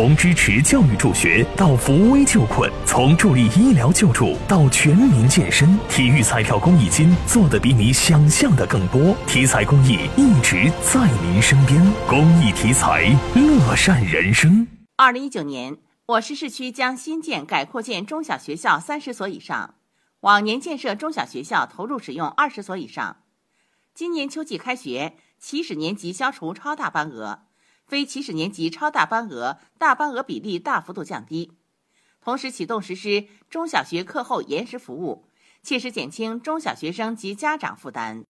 从支持教育助学到扶危救困，从助力医疗救助到全民健身，体育彩票公益金做的比你想象的更多。体彩公益一直在您身边，公益体彩，乐善人生。二零一九年，我市市区将新建改扩建中小学校三十所以上，往年建设中小学校投入使用二十所以上。今年秋季开学，起始年级消除超大班额。非起始年级超大班额、大班额比例大幅度降低，同时启动实施中小学课后延时服务，切实减轻中小学生及家长负担。